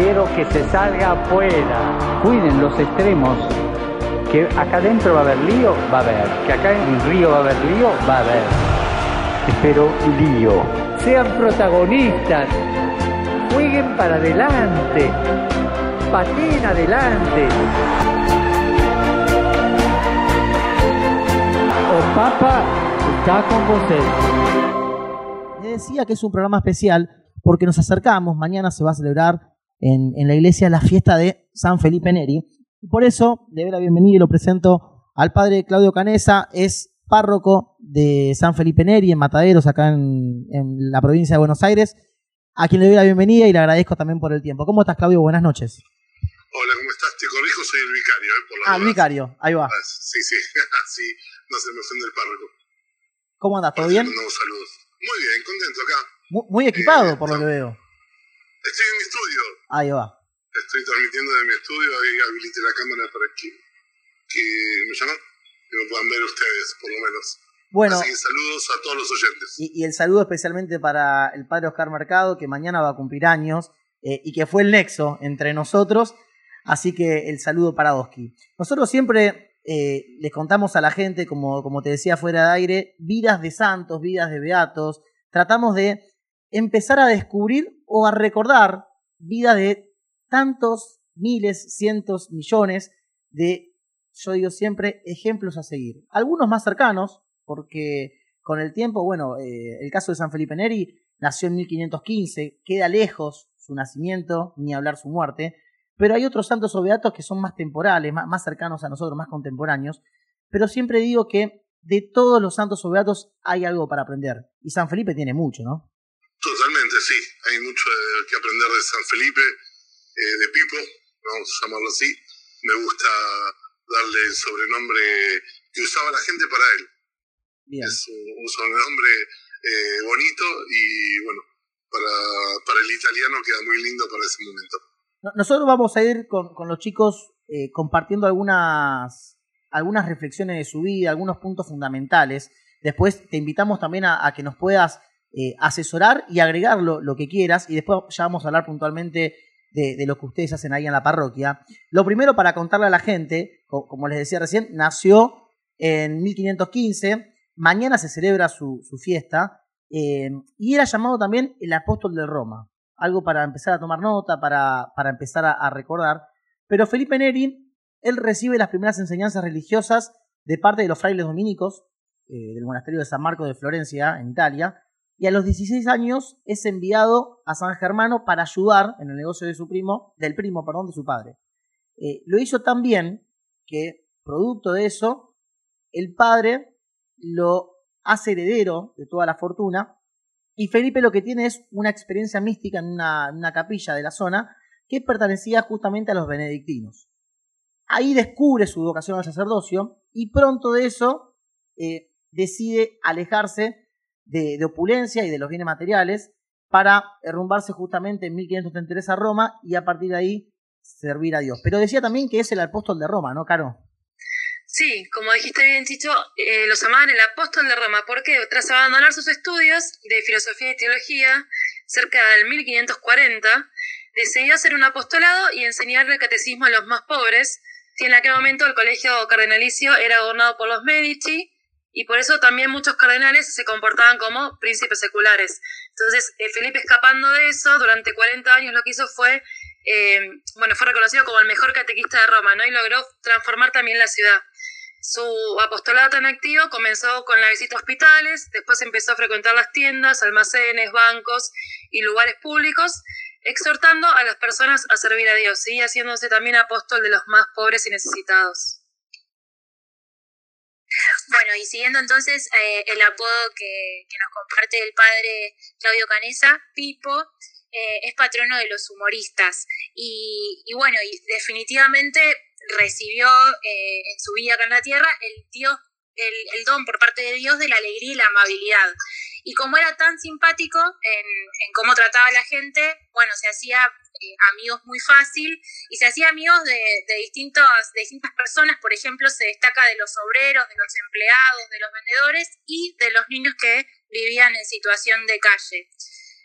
Quiero que se salga afuera. Cuiden los extremos. Que acá adentro va a haber lío, va a haber. Que acá en el río va a haber lío, va a haber. Espero lío. Sean protagonistas. Jueguen para adelante. Pateen adelante. O Papa está con vosotros. Le decía que es un programa especial porque nos acercamos. Mañana se va a celebrar en, en la iglesia la fiesta de San Felipe Neri. Y por eso le doy la bienvenida y lo presento al padre Claudio Canesa. Es párroco de San Felipe Neri en Mataderos, acá en, en la provincia de Buenos Aires. A quien le doy la bienvenida y le agradezco también por el tiempo. ¿Cómo estás, Claudio? Buenas noches. Hola, ¿cómo estás? Te corrijo, soy el vicario, ¿eh? Por la Ah, el vicario, ahí va. Sí, sí, así no se me ofende el párroco. ¿Cómo andas? ¿Todo bien? mandamos saludos. Muy bien, contento acá. Mu- Muy equipado, por lo que veo. Estoy en mi estudio. Ahí va. Estoy transmitiendo de mi estudio. Ahí habilité la cámara para que, que me llaman. Que me puedan ver ustedes, por lo menos. Bueno, Así que saludos a todos los oyentes. y, y el saludo especialmente para el padre Oscar Mercado, que mañana va a cumplir años eh, y que fue el nexo entre nosotros. Así que el saludo para Oski. Nosotros siempre eh, les contamos a la gente, como, como te decía fuera de aire, vidas de santos, vidas de beatos. Tratamos de empezar a descubrir o a recordar vidas de tantos miles, cientos, millones de, yo digo siempre, ejemplos a seguir. Algunos más cercanos, porque con el tiempo, bueno, eh, el caso de San Felipe Neri nació en 1515, queda lejos su nacimiento, ni hablar su muerte, pero hay otros santos o beatos que son más temporales, más, más cercanos a nosotros, más contemporáneos, pero siempre digo que de todos los santos o beatos hay algo para aprender, y San Felipe tiene mucho, ¿no? Totalmente, sí. Hay mucho eh, que aprender de San Felipe, eh, de Pipo, vamos a llamarlo así. Me gusta darle el sobrenombre que usaba la gente para él. Bien. Es un, un sobrenombre eh, bonito y bueno, para, para el italiano queda muy lindo para ese momento. No- Nosotros vamos a ir con, con los chicos eh, compartiendo algunas, algunas reflexiones de su vida, algunos puntos fundamentales. Después te invitamos también a, a que nos puedas eh, asesorar y agregar lo, que quieras. Y después ya vamos a hablar puntualmente de, lo que ustedes hacen ahí en la parroquia. Lo primero para contarle a la gente, co- como les decía recién, nació en 1515. Mañana se celebra su, su fiesta. eh, y era llamado también el apóstol de Roma algo para empezar a tomar nota, para, para empezar a, a recordar. Pero Felipe Neri, él recibe las primeras enseñanzas religiosas de parte de los frailes dominicos eh, del monasterio de San Marco de Florencia, en Italia, y a los 16 años es enviado a San Germano para ayudar en el negocio de su primo, del primo, perdón, de su padre. Eh, lo hizo tan bien que, producto de eso, el padre lo hace heredero de toda la fortuna y Felipe lo que tiene es una experiencia mística en una, capilla de la zona que pertenecía justamente a los benedictinos. Ahí descubre su vocación al sacerdocio y pronto de eso eh, decide alejarse de, de opulencia y de los bienes materiales para derrumbarse justamente en 1533 a Roma y a partir de ahí servir a Dios. Pero decía también que es el apóstol de Roma, ¿no, Caro? Sí, como dijiste bien, Chicho, eh, lo llamaban el apóstol de Roma porque tras abandonar sus estudios de filosofía y teología cerca del 1540, decidió hacer un apostolado y enseñar el catecismo a los más pobres, que en aquel momento el colegio cardenalicio era gobernado por los Medici y por eso también muchos cardenales se comportaban como príncipes seculares. Entonces, eh, Felipe escapando de eso, durante 40 años lo que hizo fue, eh, bueno, fue reconocido como el mejor catequista de Roma, ¿no? Y logró transformar también la ciudad. Su apostolado tan activo comenzó con la visita a hospitales, después empezó a frecuentar las tiendas, almacenes, bancos y lugares públicos, exhortando a las personas a servir a Dios y haciéndose también apóstol de los más pobres y necesitados. Bueno, y siguiendo entonces eh, el apodo que, que nos comparte el padre Claudio Canesa, Pipo, eh, es patrono de los humoristas. Y, bueno, y definitivamente recibió eh, en su vida acá en la tierra el Dios el, don por parte de Dios de la alegría y la amabilidad. Y como era tan simpático en, cómo trataba a la gente, bueno, se hacía eh, amigos muy fácil y se hacía amigos de, distintas personas. Por ejemplo, se destaca de los obreros, de los empleados, de los vendedores y de los niños que vivían en situación de calle.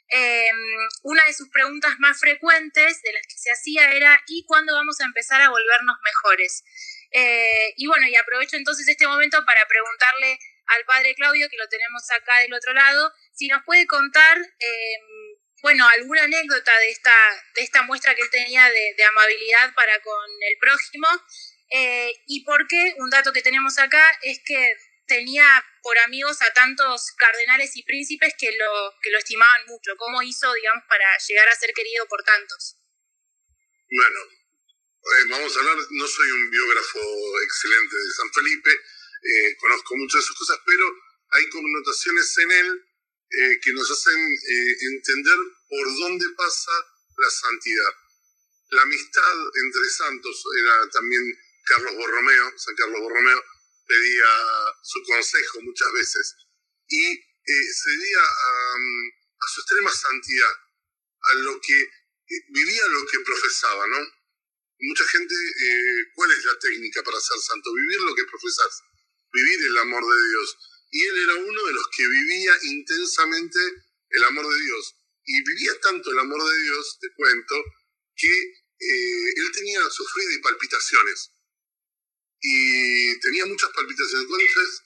Em, una de sus preguntas más frecuentes de las que se hacía era ¿y cuándo vamos a empezar a volvernos mejores? Eh, y bueno, y aprovecho entonces este momento para preguntarle al padre Claudio, que lo tenemos acá del otro lado, si nos puede contar, em, bueno, alguna anécdota de esta, de esta muestra que él tenía de, amabilidad para con el prójimo. Eh, y por qué, un dato que tenemos acá es que tenía por amigos a tantos cardenales y príncipes que lo, que lo estimaban mucho. ¿Cómo hizo, digamos, para llegar a ser querido por tantos? Bueno, eh, vamos a hablar, no soy un biógrafo excelente de San Felipe, eh, conozco muchas de sus cosas, pero hay connotaciones en él eh, que nos hacen entender por dónde pasa la santidad. La amistad entre santos era también Carlos Borromeo, San Carlos Borromeo, pedía su consejo muchas veces y se debía a, a, su extrema santidad, a lo que vivía lo que profesaba, ¿no? mucha gente, eh, ¿cuál es la técnica para ser santo? Vivir lo que profesas, vivir el amor de Dios. Y él era uno de los que vivía intensamente el amor de Dios. Y vivía tanto el amor de Dios, te cuento, que eh, él tenía sufrido y palpitaciones. Y tenía muchas palpitaciones. Entonces,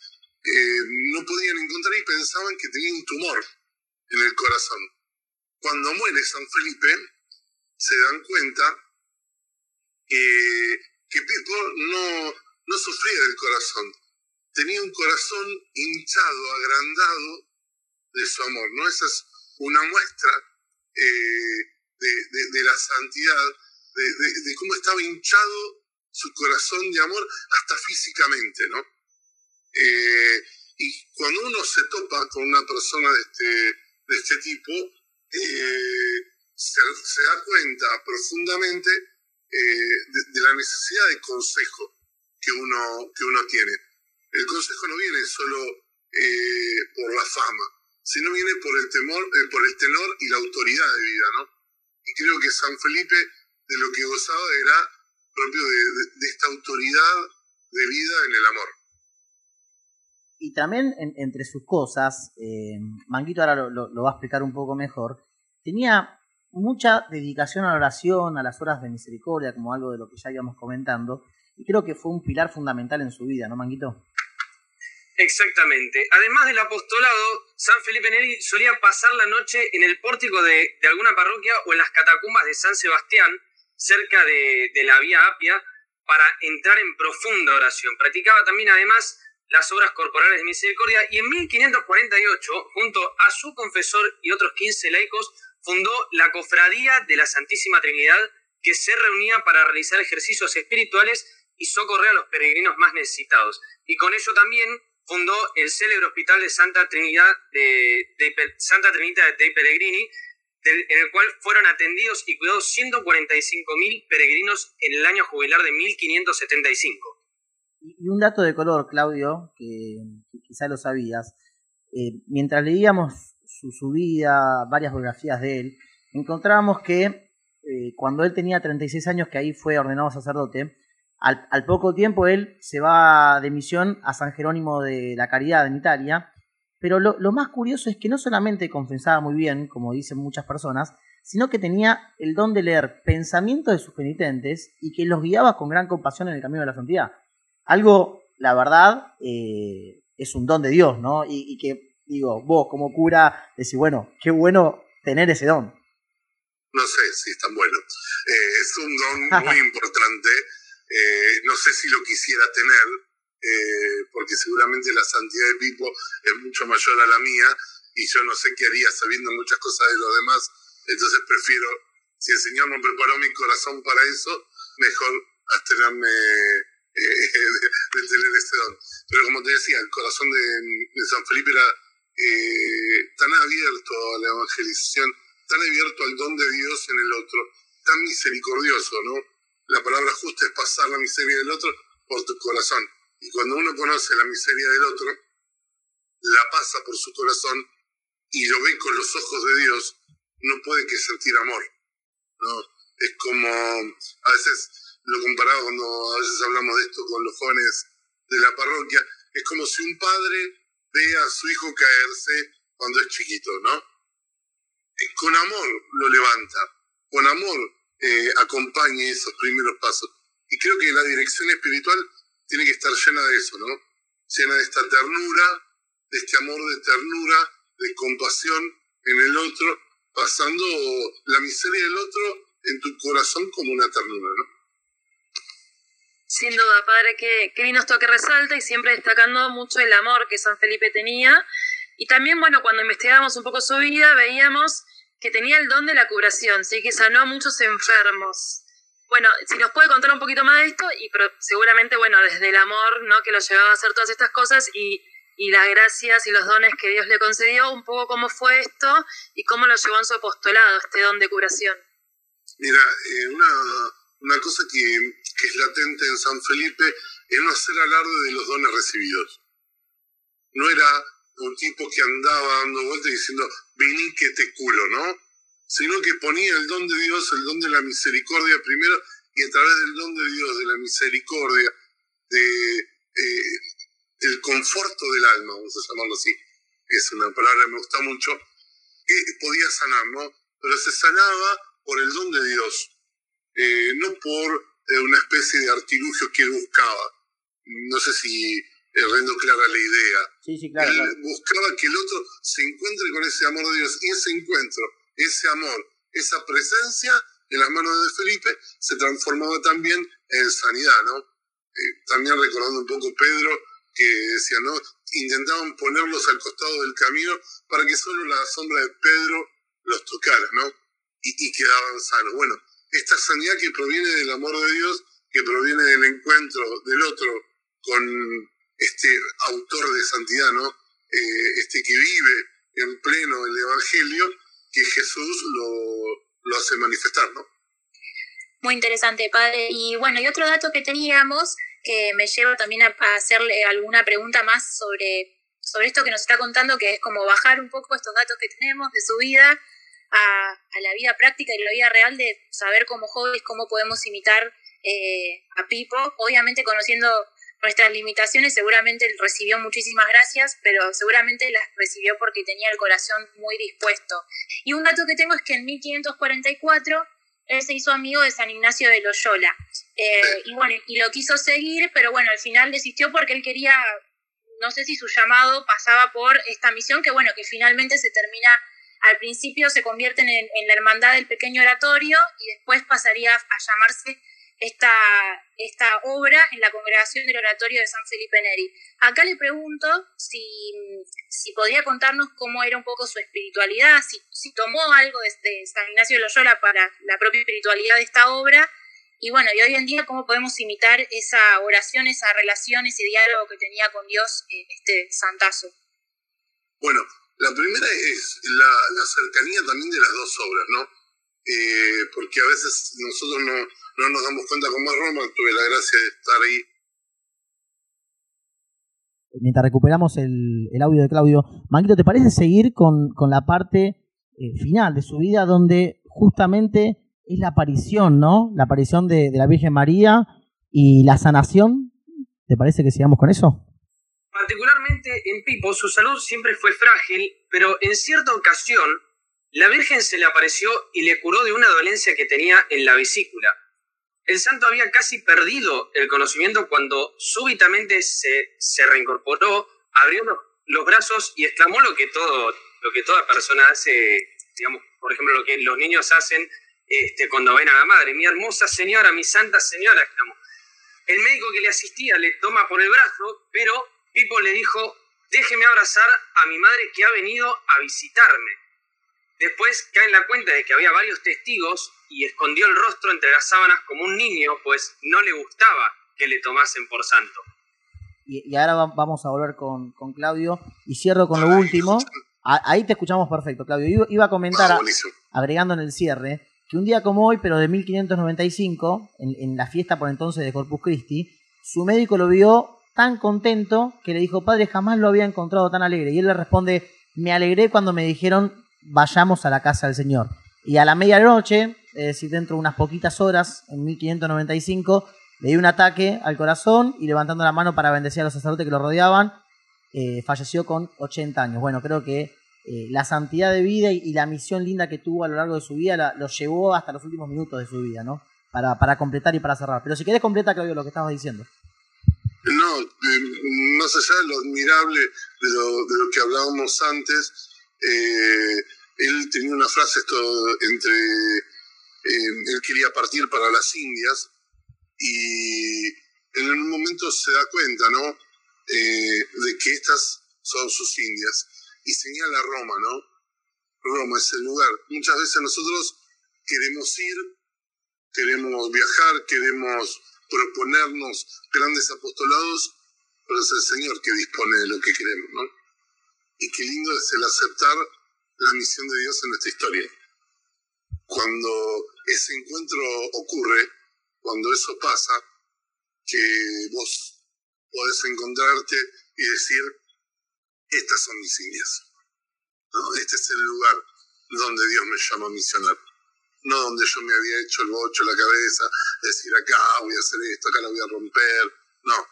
eh, no podían encontrar y pensaban que tenía un tumor en el corazón. Cuando muere San Felipe, se dan cuenta que, que Pipo no, no sufría del corazón, tenía un corazón hinchado, agrandado de su amor, ¿no? Esa es una muestra eh, de, la santidad, de, cómo estaba hinchado su corazón de amor hasta físicamente, ¿no? Eh, y cuando uno se topa con una persona de este, este tipo, eh, se, se, da cuenta profundamente de, la necesidad de consejo que uno, que uno tiene. El consejo no viene solo eh, por la fama, sino viene por el temor, eh, por el tenor y la autoridad de vida, ¿no? Y creo que San Felipe de lo que gozaba era propio de, esta autoridad de vida en el amor. Y también entre sus cosas, Manguito ahora lo, lo, va a explicar un poco mejor, tenía mucha dedicación a la oración, a las horas de misericordia, como algo de lo que ya íbamos comentando, y creo que fue un pilar fundamental en su vida, ¿no, Manguito? Exactamente. Además del apostolado, San Felipe Neri solía pasar la noche en el pórtico de, alguna parroquia o en las catacumbas de San Sebastián, cerca de, de la Vía Apia, para entrar en profunda oración. Practicaba también, además, las obras corporales de misericordia y en 1548, junto a su confesor y otros 15 laicos, fundó la Cofradía de la Santísima Trinidad, que se reunía para realizar ejercicios espirituales y socorrer a los peregrinos más necesitados. Y con ello también fundó el célebre Hospital de Santa Trinidad de, Santa Trinidad de Pellegrini, en el cual fueron atendidos y cuidados 145.000 peregrinos en el año jubilar de 1575. Y un dato de color, Claudio, que, quizá lo sabías, eh, mientras leíamos su, vida, varias biografías de él, encontramos que eh, cuando él tenía 36 años, que ahí fue ordenado sacerdote, al, poco tiempo él se va de misión a San Jerónimo de la Caridad en Italia, pero lo, más curioso es que no solamente confesaba muy bien, como dicen muchas personas, sino que tenía el don de leer pensamientos de sus penitentes y que los guiaba con gran compasión en el camino de la santidad. Algo, la verdad, eh, es un don de Dios, ¿no? y que digo, vos como cura, decís, bueno, qué bueno tener ese don. No sé si es tan bueno. Eh, es un don muy importante. Eh, no sé si lo quisiera tener, eh, porque seguramente la santidad de Pipo es mucho mayor a la mía y yo no sé qué haría sabiendo muchas cosas de los demás. Entonces prefiero, si el Señor no preparó mi corazón para eso, mejor abstenerme de, tener ese don. Pero como te decía, el corazón de San Felipe era eh, tan abierto a la evangelización, tan abierto al don de Dios en el otro, tan misericordioso, ¿no? La palabra justa es pasar la miseria del otro por tu corazón. Y cuando uno conoce la miseria del otro, la pasa por su corazón y lo ve con los ojos de Dios, no puede que sentir amor. ¿no? Es como, a veces lo comparado cuando a veces hablamos de esto con los jóvenes de la parroquia, es como si un padre ve a su hijo caerse cuando es chiquito, ¿no? Con amor lo levanta, con amor eh, acompaña esos primeros pasos. Y creo que la dirección espiritual tiene que estar llena de eso, ¿no? Llena de esta ternura, de este amor de ternura, de compasión en el otro, pasando la miseria del otro en tu corazón como una ternura, ¿no? Sin duda, padre, que, que lindo que resalta y siempre destacando mucho el amor que San Felipe tenía. Y también, bueno, cuando investigamos un poco su vida, veíamos que tenía el don de la curación, sí que sanó a muchos enfermos. Bueno, si nos puede contar un poquito más de esto, y seguramente, bueno, desde el amor, ¿no? Que lo llevaba a hacer todas estas cosas y, y las gracias y los dones que Dios le concedió, un poco cómo fue esto y cómo lo llevó en su apostolado, este don de curación. Mira, eh, una, una cosa que, que, es latente en San Felipe es no hacer alarde de los dones recibidos. No era un tipo que andaba dando vueltas diciendo, vení que te curo, ¿no? Sino que ponía el don de Dios, el don de la misericordia primero, y a través del don de Dios, de la misericordia, de eh, el conforto del alma, vamos a llamarlo así, es una palabra que me gusta mucho, que podía sanar, ¿no? Pero se sanaba por el don de Dios, eh, no por eh, una especie de artilugio que él buscaba. No sé si rendo clara la idea. Sí, sí, claro, él buscaba que el otro se encuentre con ese amor de Dios y ese encuentro, ese amor, esa presencia en las manos de Felipe se transformaba también en sanidad, ¿no? Eh, también recordando un poco Pedro que decía, ¿no? Intentaban ponerlos al costado del camino para que solo la sombra de Pedro los tocara, ¿no? y, quedaban sanos. Bueno, esta sanidad que proviene del amor de Dios, que proviene del encuentro del otro con este autor de santidad, ¿no? Eh, este que vive en pleno el Evangelio, que Jesús lo, lo hace manifestar, ¿no? Muy interesante, padre. Y bueno, y otro dato que teníamos, que me lleva también a, hacerle alguna pregunta más sobre, sobre esto que nos está contando, que es como bajar un poco estos datos que tenemos de su vida a, la vida práctica y la vida real de saber como jóvenes cómo podemos imitar eh, a Pipo. Obviamente conociendo nuestras limitaciones, seguramente recibió muchísimas gracias, pero seguramente las recibió porque tenía el corazón muy dispuesto. Y un dato que tengo es que en 1544 él se hizo amigo de San Ignacio de Loyola. Eh, y bueno, y lo quiso seguir, pero bueno, al final desistió porque él quería, no sé si su llamado pasaba por esta misión, que bueno, que finalmente se termina al principio se convierten en, la hermandad del pequeño oratorio y después pasaría a llamarse esta, esta obra en la congregación del oratorio de San Felipe Neri. Acá le pregunto si, si podía contarnos cómo era un poco su espiritualidad, si, si tomó algo de, San Ignacio de Loyola para la propia espiritualidad de esta obra, y bueno, y hoy en día cómo podemos imitar esa oración, esa relación, ese diálogo que tenía con Dios eh, este santazo. Bueno, la primera es la, cercanía también de las dos obras, ¿no? Eh, porque a veces nosotros no, no nos damos cuenta como Roma, tuve la gracia de estar ahí. Mientras recuperamos el, el audio de Claudio, Manguito, ¿te parece seguir con, con la parte eh, final de su vida donde justamente es la aparición, ¿no? La aparición de, de la Virgen María y la sanación. ¿Te parece que sigamos con eso? Particularmente en Pipo su salud siempre fue frágil, pero en cierta ocasión la Virgen se le apareció y le curó de una dolencia que tenía en la vesícula. El santo había casi perdido el conocimiento cuando súbitamente se, se reincorporó, abrió los, brazos y exclamó lo que, todo, lo que toda persona hace, digamos, por ejemplo, lo que los niños hacen este, cuando ven a la madre. Mi hermosa señora, mi santa señora, exclamó. El médico que le asistía le toma por el brazo, pero Pipo le dijo, déjeme abrazar a mi madre que ha venido a visitarme. Después cae en la cuenta de que había varios testigos y escondió el rostro entre las sábanas como un niño, pues no le gustaba que le tomasen por santo. Y, ahora vamos a volver con, Claudio y cierro con lo último. ahí te escuchamos perfecto, Claudio. Iba, a comentar, Ah, agregando en el cierre, que un día como hoy, pero de 1595, en, en la fiesta por entonces de Corpus Christi, su médico lo vio tan contento que le dijo, padre, jamás lo había encontrado tan alegre. Y él le responde, me alegré cuando me dijeron, vayamos a la casa del Señor. Y a la medianoche, es decir, dentro de unas poquitas horas, en 1595, le dio un ataque al corazón y levantando la mano para bendecir a los sacerdotes que lo rodeaban, eh, falleció con 80 años. Bueno, creo que eh, la santidad de vida y, la misión linda que tuvo a lo largo de su vida lo llevó hasta los últimos minutos de su vida, ¿no? Para, para completar y para cerrar. Pero si querés completa, Claudio, lo que estabas diciendo. No, más allá de lo admirable de lo, de lo que hablábamos antes, eh, él tenía una frase esto entre, eh, él quería partir para las Indias y en un momento se da cuenta, ¿no? Eh, de que estas son sus Indias y señala Roma, ¿no? Roma es el lugar. Muchas veces nosotros queremos ir, queremos viajar, queremos proponernos grandes apostolados, pero es el Señor que dispone de lo que queremos, ¿no? Y qué lindo es el aceptar la misión de Dios en nuestra historia. Cuando ese encuentro ocurre, cuando eso pasa, que vos podés encontrarte y decir, estas son mis indias. ¿no? Este es el lugar donde Dios me llama a misionar no donde yo me había hecho el bocho la cabeza, decir acá voy a hacer esto, acá lo voy a romper, no,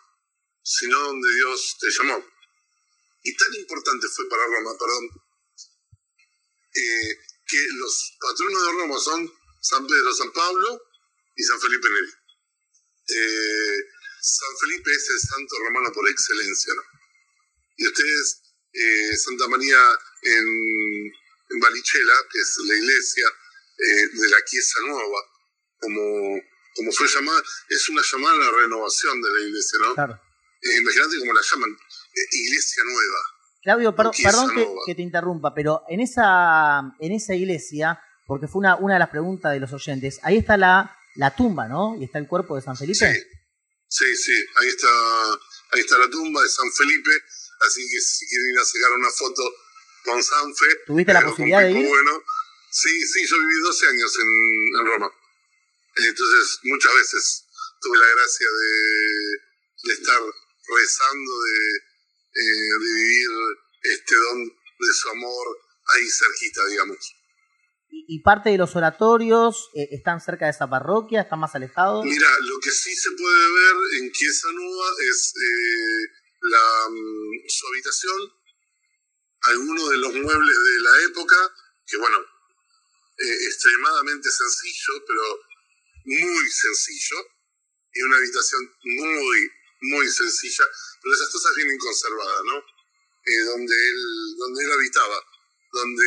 sino donde Dios te llamó. Y tan importante fue para Roma, perdón, eh, que los patronos de Roma son San Pedro, San Pablo y San Felipe Neri. Eh, San Felipe es el santo romano por excelencia, ¿no? Y ustedes, eh, Santa María en, en Barichela, que es la iglesia, eh, de la Chiesa Nueva, como, como fue llamada, es una llamada a la renovación de la iglesia, ¿no? Claro. Eh, imagínate cómo la llaman, iglesia nueva. Claudio, perdón que, te interrumpa, pero en esa, en esa iglesia, porque fue una, una de las preguntas de los oyentes, ahí está la, la tumba, ¿no? Y está el cuerpo de San Felipe. Sí, sí, ahí está, ahí está la tumba de San Felipe, así que si quieren ir a sacar una foto con Sanfe. ¿Tuviste la posibilidad de ir? Bueno, Sí, sí, yo viví 12 años en, Roma. Entonces, muchas veces tuve la gracia de, estar rezando, de, eh, de, vivir este don de su amor ahí cerquita, digamos. ¿Y, parte de los oratorios eh, están cerca de esa parroquia? ¿Están más alejados? Mira, lo que sí se puede ver en Chiesa Nueva es eh, la, mm, su habitación, algunos de los muebles de la época, que bueno, eh, extremadamente sencillo, pero muy sencillo, y una habitación muy, muy sencilla, pero esas cosas vienen conservadas, ¿no? Eh, donde, él, donde él habitaba, donde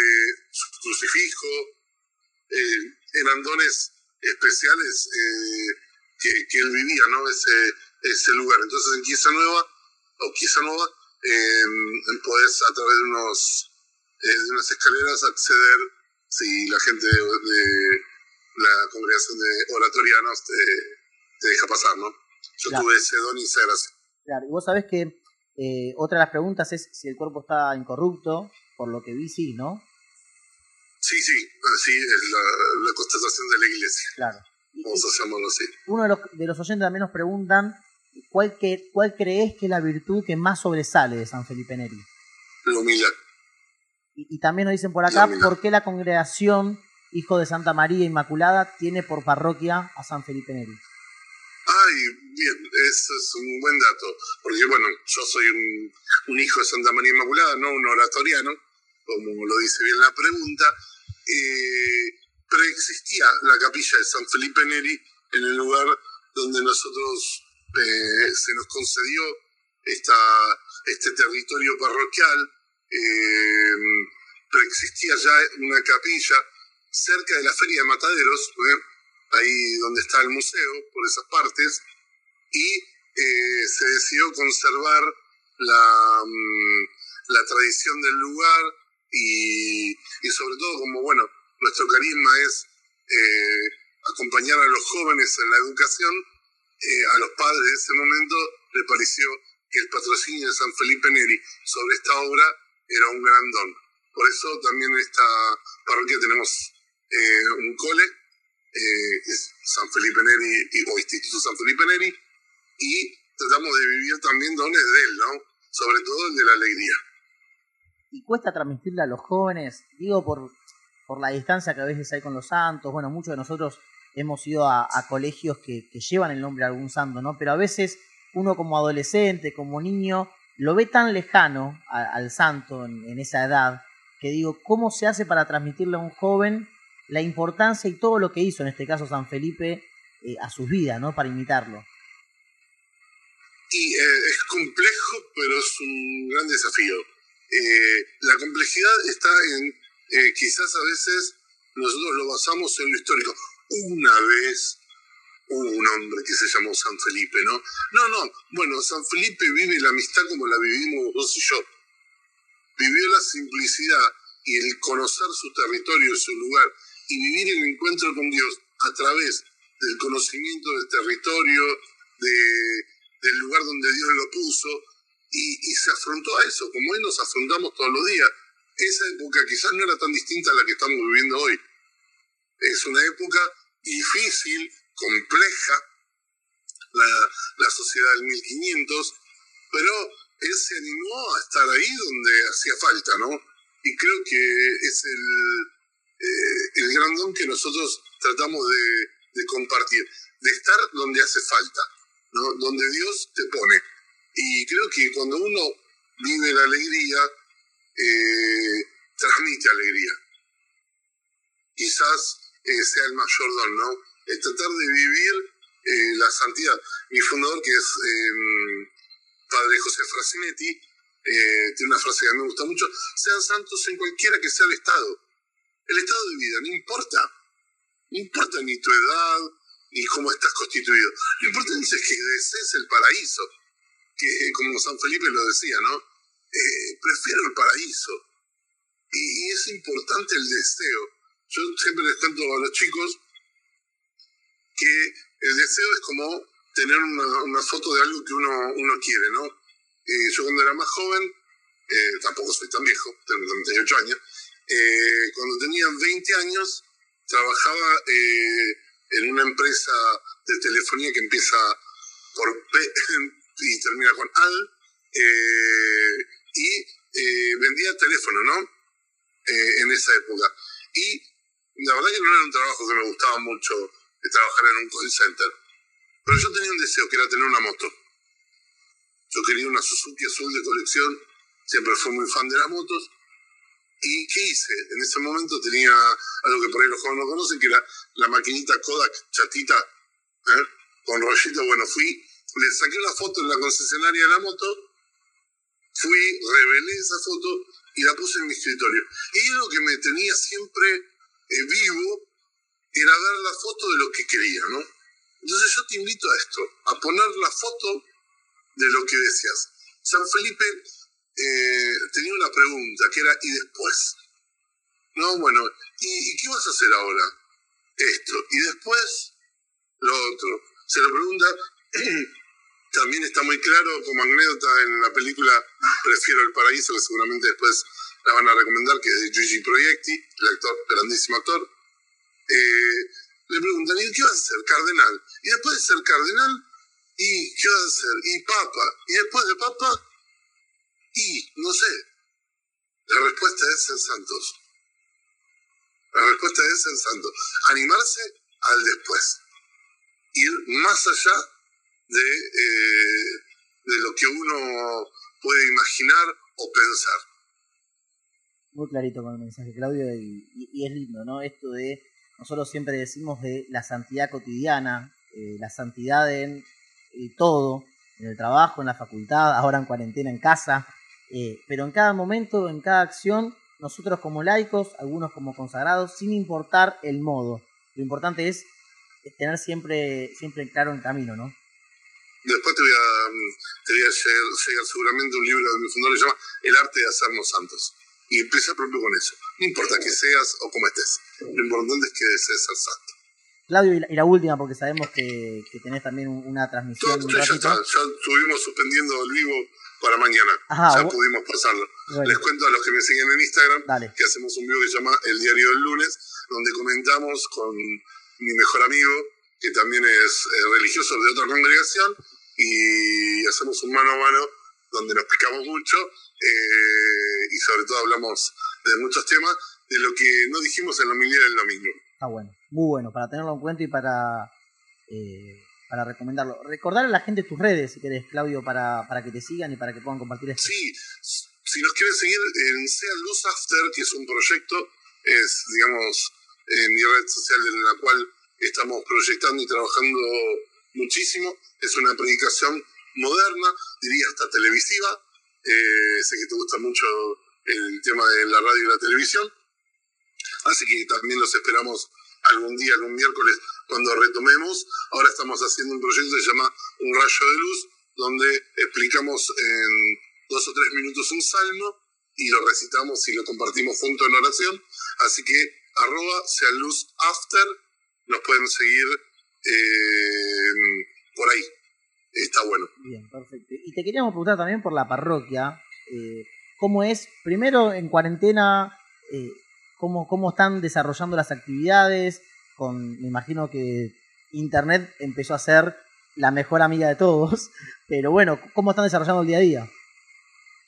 su crucifijo, eh, eran dones especiales que, que, él vivía, ¿no? Ese, ese lugar. Entonces en Quiesa Nueva, o Quiesa Nueva, podés a través de, unos, de unas escaleras acceder si la gente de, la congregación de oratorianos te, deja pasar, ¿no? Yo tuve ese don y esa gracia. Claro, y vos sabés que eh, otra de las preguntas es si el cuerpo está incorrupto, por lo que vi, sí, ¿no? Sí, sí, así es la, constatación de la iglesia. Claro. Vamos a llamarlo así. Uno de los, de los oyentes también nos preguntan ¿cuál, que, cuál crees que es la virtud que más sobresale de San Felipe Neri. La humildad. Y, también nos dicen por acá, ¿por qué la congregación Hijo de Santa María Inmaculada tiene por parroquia a San Felipe Neri? Ay, bien, eso es un buen dato, porque bueno, yo soy un, hijo de Santa María Inmaculada, no un oratoriano, como lo dice bien la pregunta, eh, preexistía la capilla de San Felipe Neri en el lugar donde nosotros eh, se nos concedió esta, este territorio parroquial. Eh, preexistía ya una capilla cerca de la feria de Mataderos. Ahí donde está el museo, por esas partes, y eh, se decidió conservar la, mm, la tradición del lugar y, y, sobre todo como, bueno, nuestro carisma es eh, acompañar a los jóvenes en la educación, a los padres de ese momento le pareció que el patrocinio de San Felipe Neri sobre esta obra era un gran don. Por eso también en esta parroquia tenemos eh, un cole, eh, San Felipe Neri, o Instituto San Felipe Neri, y tratamos de vivir también dones de él, ¿no? Sobre todo el de la alegría. ¿Y cuesta transmitirle a los jóvenes? Digo, por, por la distancia que a veces hay con los santos, bueno, muchos de nosotros hemos ido a, colegios que, llevan el nombre de algún santo, ¿no? Pero a veces uno como adolescente, como niño, lo ve tan lejano al santo en, esa edad, que digo, ¿cómo se hace para transmitirle a un joven la importancia y todo lo que hizo, en este caso San Felipe, eh, a sus vidas, ¿no? Para imitarlo. Y eh, es complejo, pero es un gran desafío. Eh, la complejidad está en, quizás a veces nosotros lo basamos en lo histórico. Una vez hubo un hombre que se llamó San Felipe, ¿no? No, no, bueno, San Felipe vive la amistad como la vivimos vos y yo. Vivió la simplicidad y el conocer su territorio, su lugar, y vivir el encuentro con Dios a través del conocimiento del territorio, del lugar donde Dios lo puso, y, se afrontó a eso, como hoy nos afrontamos todos los días. Esa época quizás no era tan distinta a la que estamos viviendo hoy. Es una época difícil, compleja, la, la sociedad del 1500, pero él se animó a estar ahí donde hacía falta, ¿no? Y creo que es el, eh, el gran don que nosotros tratamos de, compartir, de estar donde hace falta, ¿no? donde Dios te pone. Y creo que cuando uno vive la alegría, eh, transmite alegría. Quizás eh, sea el mayor don, ¿no? Es tratar de vivir la santidad. Mi fundador, que es em, padre José Frasinetti, tiene una frase que a mí me gusta mucho, sean santos en cualquiera que sea el estado el estado de vida, no importa. No importa ni tu edad, ni cómo estás constituido. Lo importante es que desees el paraíso, que como San Felipe lo decía, ¿no? Eh, prefiero el paraíso. Y, es importante el deseo. Yo siempre les cuento a los chicos que el deseo es como tener una, foto de algo que uno, quiere, ¿no? Eh, yo cuando era más joven, eh, tampoco soy tan viejo, tengo 38 años, eh, cuando tenía 20 años, trabajaba eh, en una empresa de telefonía que empieza por P y termina con AL, eh, y vendía teléfono, ¿no? en esa época. Y la verdad que no era un trabajo que me gustaba mucho, trabajar en un call center. Pero yo tenía un deseo, que era tener una moto. Yo quería una Suzuki azul de colección, siempre fui muy fan de las motos, ¿Y qué hice? En ese momento tenía algo que por ahí los jóvenes no conocen, que era la maquinita Kodak chatita, ¿eh? con rollito. Bueno, fui, le saqué una foto en la concesionaria de la moto, fui, revelé esa foto y la puse en mi escritorio. Y lo que me tenía siempre eh, vivo era dar la foto de lo que quería, ¿no? Entonces yo te invito a esto, a poner la foto de lo que deseas. San Felipe eh, tenía una pregunta que era, ¿y después? No, bueno, ¿y, qué vas a hacer ahora? Esto. Y después, lo otro. Se lo pregunta, también está muy claro como anécdota en la película Prefiero el Paraíso, que seguramente después la van a recomendar, que es de Gigi Proietti, el actor, grandísimo actor. Eh, le preguntan, ¿y qué vas a hacer? Cardenal. Y después de ser cardenal, ¿y qué vas a hacer? Y papa. Y después de papa, y, no sé, la respuesta es ser santos. La respuesta es ser santos. Animarse al después. Ir más allá de, eh, de lo que uno puede imaginar o pensar. Muy clarito con el mensaje, Claudio, y, es lindo, ¿no? Esto de, nosotros siempre decimos de la santidad cotidiana, eh, la santidad en eh, todo, en el trabajo, en la facultad, ahora en cuarentena en casa, eh, pero en cada momento, en cada acción, nosotros como laicos, algunos como consagrados, sin importar el modo. Lo importante es tener siempre, siempre claro el camino, ¿no? Después te voy a, te voy a llegar, seguramente un libro de mi fundador que se llama El arte de hacernos santos. Y empieza propio con eso. No importa que seas o como estés. Lo importante es que desees ser santo. Claudio, y la, última, porque sabemos que, que tenés también una transmisión. ya, está, ya estuvimos suspendiendo el vivo para mañana. Ajá, ya pudimos pasarlo. Bueno. Les cuento a los que me siguen en Instagram Dale. que hacemos un video que se llama El Diario del Lunes, donde comentamos con mi mejor amigo, que también es religioso de otra congregación, y hacemos un mano a mano donde nos picamos mucho eh, y sobre todo hablamos de muchos temas, de lo que no dijimos en la homilía del domingo. Está bueno, muy bueno, para tenerlo en cuenta y para, eh, para recomendarlo. Recordar a la gente tus redes, si querés, Claudio, para, para que te sigan y para que puedan compartir esto. Sí, si nos quieren seguir en Sea Luz After, que es un proyecto, es, digamos, eh, mi red social en la cual estamos proyectando y trabajando muchísimo. Es una predicación moderna, diría hasta televisiva. Eh, sé que te gusta mucho el tema de la radio y la televisión. Así que también los esperamos algún día, algún miércoles, cuando retomemos. Ahora estamos haciendo un proyecto que se llama Un Rayo de Luz, donde explicamos en dos o tres minutos un salmo y lo recitamos y lo compartimos junto en oración. Así que arroba sea after, nos pueden seguir eh, por ahí. Está bueno. Bien, perfecto. Y te queríamos preguntar también por la parroquia. eh, ¿Cómo es, primero en cuarentena, eh, cómo, cómo están desarrollando las actividades? Con, me imagino que Internet empezó a ser la mejor amiga de todos, pero bueno, ¿cómo están desarrollando el día a día?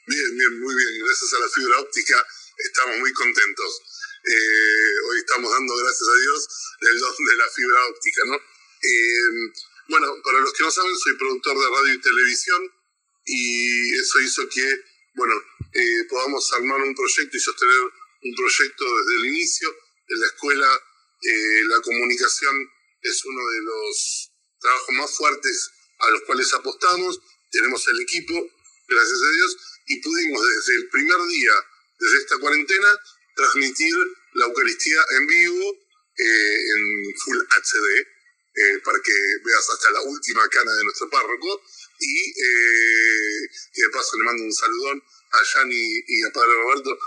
Bien, bien, muy bien. Gracias a la fibra óptica estamos muy contentos. Eh, hoy estamos dando gracias a Dios del don de la fibra óptica, ¿no? Eh, bueno, para los que no saben, soy productor de radio y televisión y eso hizo que, bueno, eh, podamos armar un proyecto y sostener un proyecto desde el inicio. En la escuela, eh, la comunicación es uno de los trabajos más fuertes a los cuales apostamos. Tenemos el equipo, gracias a Dios, y pudimos desde el primer día, desde esta cuarentena, transmitir la Eucaristía en vivo eh, en Full HD, eh, para que veas hasta la última cana de nuestro párroco. Y, de paso le mando un saludón a Yanni y a Padre Roberto,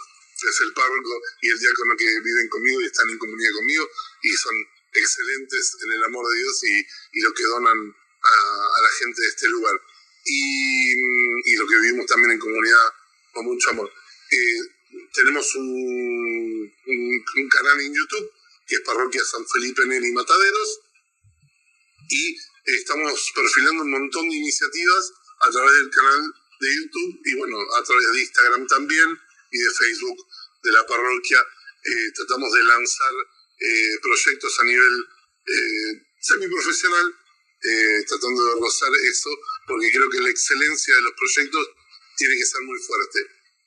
es el párroco y el diácono que viven conmigo y están en comunidad conmigo, y son excelentes en el amor de Dios y, y lo que donan a, a la gente de este lugar. Y, y lo que vivimos también en comunidad con mucho amor. Eh, tenemos un, un, un canal en YouTube que es Parroquia San Felipe Neri Mataderos y estamos perfilando un montón de iniciativas a través del canal de YouTube y bueno, a través de Instagram también y de Facebook de la parroquia. Eh, tratamos de lanzar eh, proyectos a nivel eh, semiprofesional, eh, tratando de rozar eso, porque creo que la excelencia de los proyectos tiene que ser muy fuerte.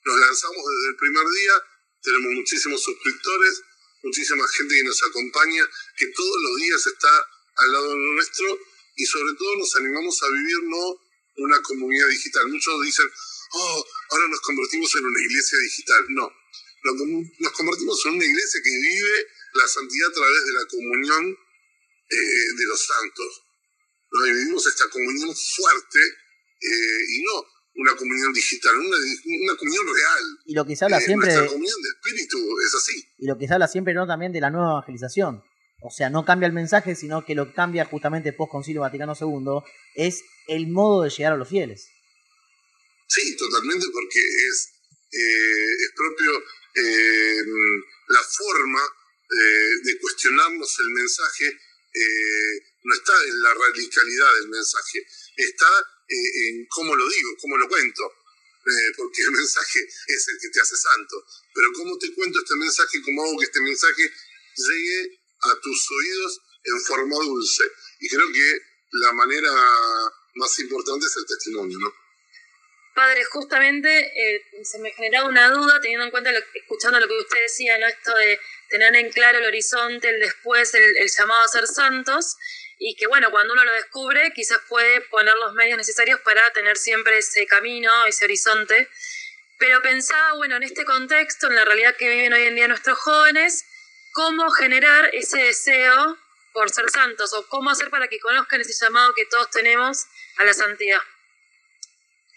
Nos lanzamos desde el primer día, tenemos muchísimos suscriptores, muchísima gente que nos acompaña, que todos los días está al lado nuestro y sobre todo nos animamos a vivir no una comunidad digital. Muchos dicen, oh, ahora nos convertimos en una iglesia digital. No, nos convertimos en una iglesia que vive la santidad a través de la comunión eh, de los santos. ¿no? Y vivimos esta comunión fuerte eh, y no una comunión digital, una, una comunión real. Y lo que se habla Eh, siempre nuestra de, comunión de espíritu es así. y lo que se habla siempre no también de la nueva evangelización. O sea, no cambia el mensaje, sino que lo que cambia justamente post Concilio Vaticano II es el modo de llegar a los fieles. Sí, totalmente, porque es, eh, es propio eh, la forma eh, de cuestionarnos el mensaje, no está en la radicalidad del mensaje, está en cómo lo digo, cómo lo cuento, porque el mensaje es el que te hace santo, pero cómo te cuento este mensaje, cómo hago que este mensaje llegue a tus oídos en forma dulce. Y creo que la manera más importante es el testimonio, ¿no? Padre, justamente eh, se me generaba una duda teniendo en cuenta, escuchando lo que usted decía, ¿no? Esto de tener en claro el horizonte, el después, el, el llamado a ser santos, y que bueno, cuando uno lo descubre, quizás puede poner los medios necesarios para tener siempre ese camino, ese horizonte. Pero pensaba, bueno, en este contexto, en la realidad que viven hoy en día nuestros jóvenes, cómo generar ese deseo por ser santos, o cómo hacer para que conozcan ese llamado que todos tenemos a la santidad.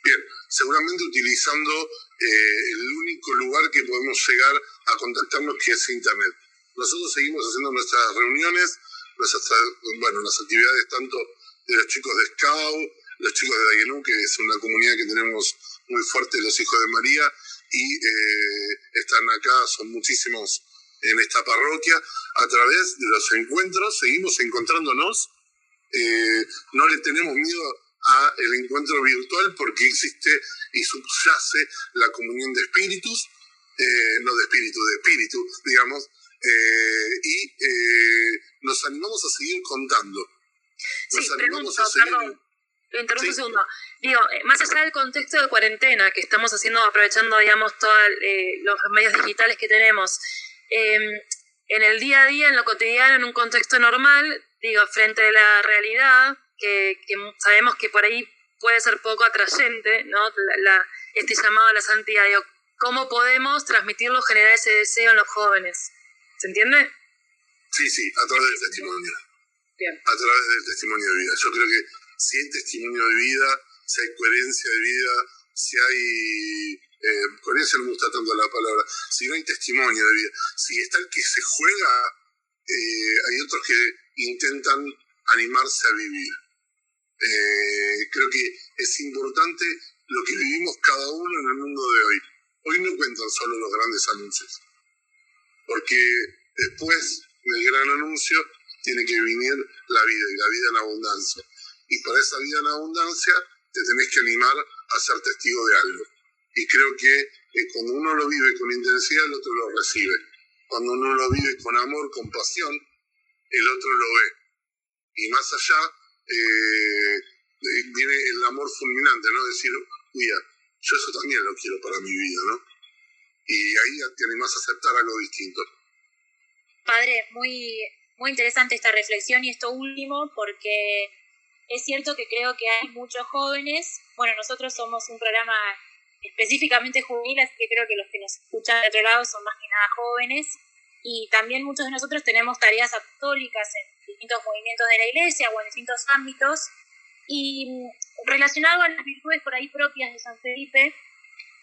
Bien, seguramente utilizando eh, el único lugar que podemos llegar a contactarnos, que es Internet. Nosotros seguimos haciendo nuestras reuniones, nuestras, bueno, las actividades tanto de los chicos de Scout, los chicos de Dayenú, que es una comunidad que tenemos muy fuerte los hijos de María y eh, están acá, son muchísimos en esta parroquia. A través de los encuentros seguimos encontrándonos. Eh, no le tenemos miedo a el encuentro virtual porque existe y subyace la comunión de espíritus, eh, no de espíritu, de espíritu, digamos, y nos animamos a seguir contando. Nos animamos a seguir interrumpo un segundo. Digo, eh, más allá del contexto de cuarentena que estamos haciendo, aprovechando, digamos, todos eh, los medios digitales que tenemos, em, en el día a día, en lo cotidiano, en un contexto normal, digo, frente a la realidad, que, sabemos que por ahí puede ser poco atrayente, ¿no? La, este llamado a la santidad, digo, ¿cómo podemos transmitirlo, generar ese deseo en los jóvenes? ¿Se entiende? Sí, sí, a través del testimonio. Bien. A través del testimonio de vida. Yo creo que si hay testimonio de vida, si hay coherencia de vida, si hay... Eh, coherencia no me gusta tanto la palabra, si no hay testimonio de vida, si está el que se juega, eh, hay otros que intentan animarse a vivir. Eh, creo que es importante lo que vivimos cada uno en el mundo de hoy. Hoy no cuentan solo los grandes anuncios, porque después del gran anuncio tiene que venir la vida y la vida en abundancia y para esa vida en abundancia te tenés que animar a ser testigo de algo. Y creo que eh, cuando uno lo vive con intensidad, el otro lo recibe. Cuando uno lo vive con amor, con pasión, el otro lo ve. Y más allá eh, viene el amor fulminante, ¿no? Decir, mira, yo eso también lo quiero para mi vida, ¿no? Y ahí te animás a aceptar algo distinto. Padre, muy, muy interesante esta reflexión y esto último, porque es cierto que creo que hay muchos jóvenes, bueno, nosotros somos un programa específicamente juvenil, así que creo que los que nos escuchan de otro lado son más que nada jóvenes, y también muchos de nosotros tenemos tareas apostólicas en distintos movimientos de la iglesia o en distintos ámbitos, y mm, relacionado a las virtudes por ahí propias de San Felipe,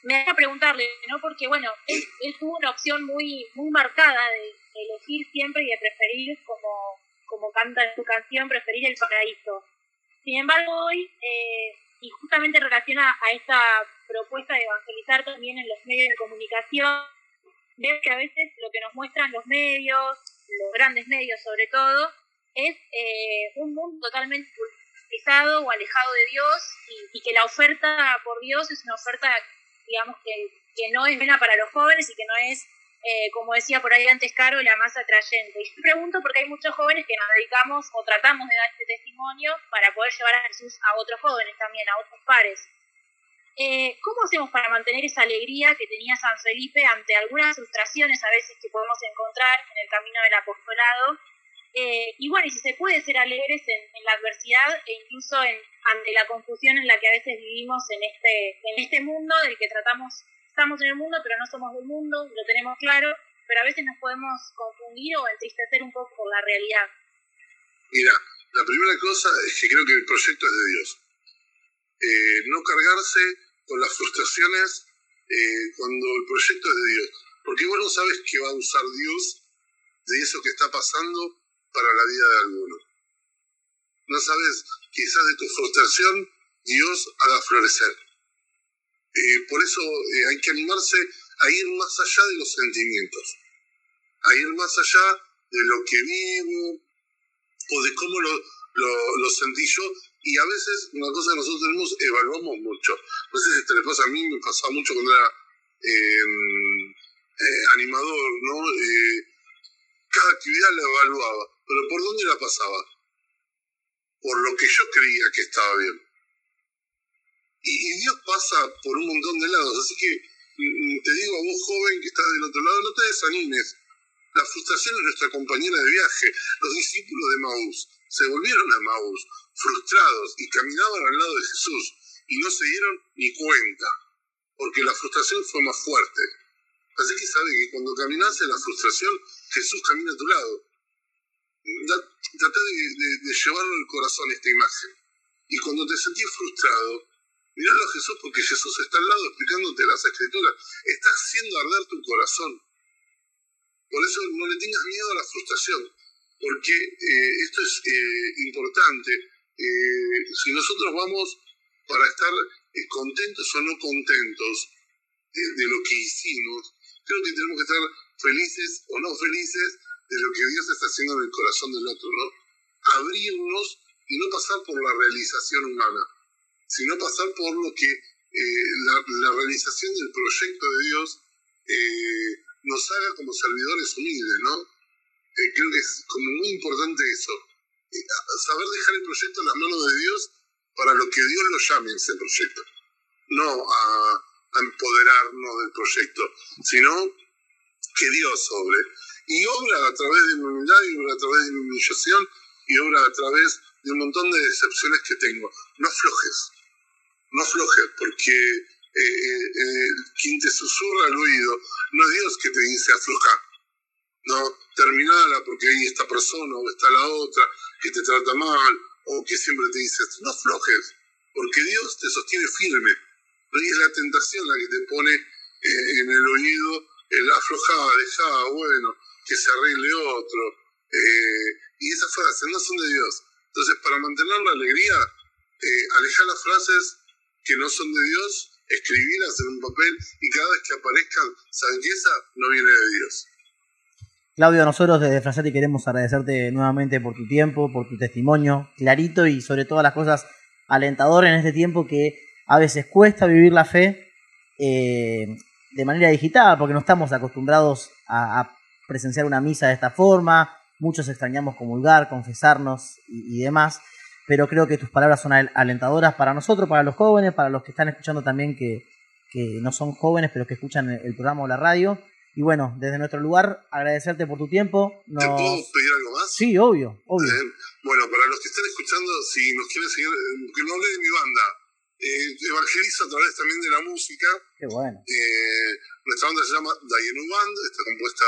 me a preguntarle, ¿no? Porque, bueno, él, tuvo una opción muy, muy marcada de elegir siempre y de preferir, como, como canta en su canción, preferir el paraíso. Sin embargo, hoy, eh, y justamente en relación a, esta propuesta de evangelizar también en los medios de comunicación, veo que a veces lo que nos muestran los medios, los grandes medios sobre todo, es eh, un mundo totalmente pulverizado o alejado de Dios y, que la oferta por Dios es una oferta, digamos, que, que no es buena para los jóvenes y que no es eh, como decía por ahí antes Caro, la más atrayente. Y yo pregunto porque hay muchos jóvenes que nos dedicamos o tratamos de dar este testimonio para poder llevar a Jesús a otros jóvenes también, a otros pares. Eh, ¿Cómo hacemos para mantener esa alegría que tenía San Felipe ante algunas frustraciones a veces que podemos encontrar en el camino del apostolado? Eh, y bueno, y si se puede ser alegres en, la adversidad e incluso en, ante la confusión en la que a veces vivimos en este, en este mundo del que tratamos estamos en el mundo, pero no somos del mundo, lo tenemos claro, pero a veces nos podemos confundir o entristecer un poco por la realidad. Mira, la primera cosa es que creo que el proyecto es de Dios. Eh, no cargarse con las frustraciones eh, cuando el proyecto es de Dios. Porque vos no sabes qué va a usar Dios de eso que está pasando para la vida de alguno. No sabes, quizás de tu frustración Dios haga florecer. Eh, por eso eh, hay que animarse a ir más allá de los sentimientos, a ir más allá de lo que vivo o de cómo lo, lo, sentí yo. Y a veces una cosa que nosotros tenemos, evaluamos mucho. No sé si te le pasa a mí, me pasaba mucho cuando era em, eh, animador, ¿no? cada actividad la evaluaba, pero ¿por dónde la pasaba? Por lo que yo creía que estaba bien. Y, Dios pasa por un montón de lados. Así que mm, te digo a vos, joven, que estás del otro lado, no te desanimes. La frustración es nuestra compañera de viaje. Los discípulos de Maús se volvieron a Maús frustrados y caminaban al lado de Jesús y no se dieron ni cuenta, porque la frustración fue más fuerte. Así que sabe que cuando caminas en la frustración, Jesús camina a tu lado. Trata de, llevarlo al corazón esta imagen. Y cuando te sentís frustrado, Miralo a Jesús porque Jesús está al lado explicándote las escrituras. Está haciendo arder tu corazón. Por eso no le tengas miedo a la frustración, porque eh, esto es eh, importante. Eh, si nosotros vamos para estar contentos o no contentos de, lo que hicimos, creo que tenemos que estar felices o no felices de lo que Dios está haciendo en el corazón del otro, ¿no? Abrirnos y no pasar por la realización humana, sino pasar por lo que eh, la, realización del proyecto de Dios eh, nos haga como servidores humildes, ¿no? Eh, creo que es como muy importante eso, saber dejar el proyecto en las manos de Dios para lo que Dios lo llame ese proyecto, no a, empoderarnos del proyecto, sino que Dios obre. Y obra a través de mi humildad, y obra a través de mi humillación, y obra a través de un montón de decepciones que tengo. No aflojes, no aflojes, porque eh, eh, eh, quien te susurra al oído no es Dios que te dice aflojar. No, terminala porque hay esta persona o está la otra que te trata mal o que siempre te dice no aflojes, porque Dios te sostiene firme. Y es la tentación la que te pone en el oído el aflojada, dejada, bueno, que se arregle otro. y esas frases no son de Dios. Entonces, para mantener la alegría, alejar las frases que no son de Dios, escribirlas en un papel y cada vez que aparezcan, saben que esa no viene de Dios. Claudio, nosotros desde Frasati queremos agradecerte nuevamente por tu tiempo, por tu testimonio, clarito y sobre todas las cosas alentador en este tiempo que a veces cuesta vivir la fe eh, de manera digital, porque no estamos acostumbrados a, presenciar una misa de esta forma, muchos extrañamos comulgar, confesarnos y demás pero creo que tus palabras son alentadoras para nosotros, para los jóvenes, para los que están escuchando también que, que no son jóvenes, pero que escuchan el, programa o la radio. Y bueno, desde nuestro lugar, agradecerte por tu tiempo. ¿Te puedo pedir algo más? Sí, obvio, obvio. bueno, para los que están escuchando, si nos quieren seguir, eh, que no hable de mi banda, eh, evangelizo a través también de la música. Qué bueno. Eh, nuestra banda se llama Dayenu Band, está compuesta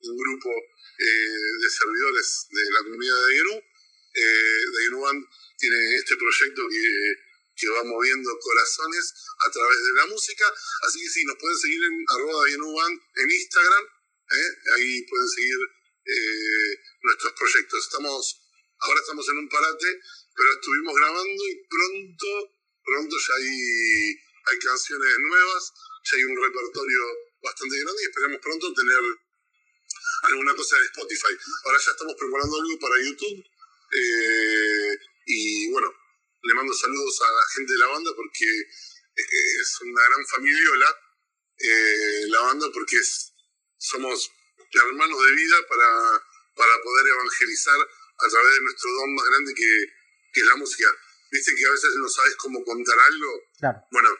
un grupo eh, de servidores de la comunidad de Dayenu eh, tiene este proyecto que, que, va moviendo corazones a través de la música. Así que sí, nos pueden seguir en arroba en Instagram. ¿eh? Ahí pueden seguir eh, nuestros proyectos. Estamos, ahora estamos en un parate, pero estuvimos grabando y pronto, pronto ya hay, hay canciones nuevas, ya hay un repertorio bastante grande y esperamos pronto tener alguna cosa en Spotify. Ahora ya estamos preparando algo para YouTube eh, y bueno, le mando saludos a la gente de la banda porque eh, es una gran familiola eh, la banda porque es, somos hermanos de vida para, para poder evangelizar a través de nuestro don más grande que, que es la música. Viste que a veces no sabes cómo contar algo. Bueno,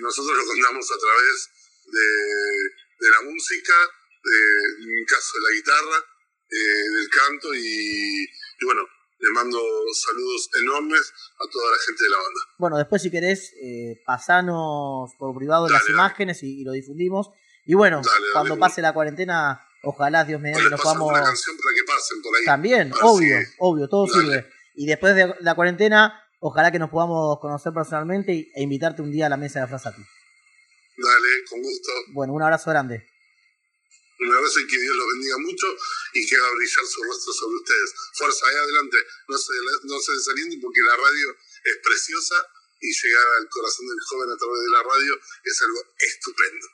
nosotros lo contamos a través de, de la música, de, en mi caso de la guitarra, del canto y, y bueno, le mando saludos enormes a toda la gente de la banda. Bueno, después si querés, eh, pasanos por privado las imágenes y, lo difundimos. Y bueno, cuando pase la cuarentena, ojalá Dios nos podamos... Una canción para que pasen por ahí. También, obvio, obvio, todo sirve. Y después de la cuarentena, ojalá que nos podamos conocer personalmente e invitarte un día a la mesa de Frasati. Dale, con gusto. Bueno, un abrazo grande. Un abrazo y que Dios los bendiga mucho y que haga brillar su rostro sobre ustedes. Fuerza, ahí adelante, no se, no se desalienten porque la radio es preciosa y llegar al corazón del joven a través de la radio es algo estupendo.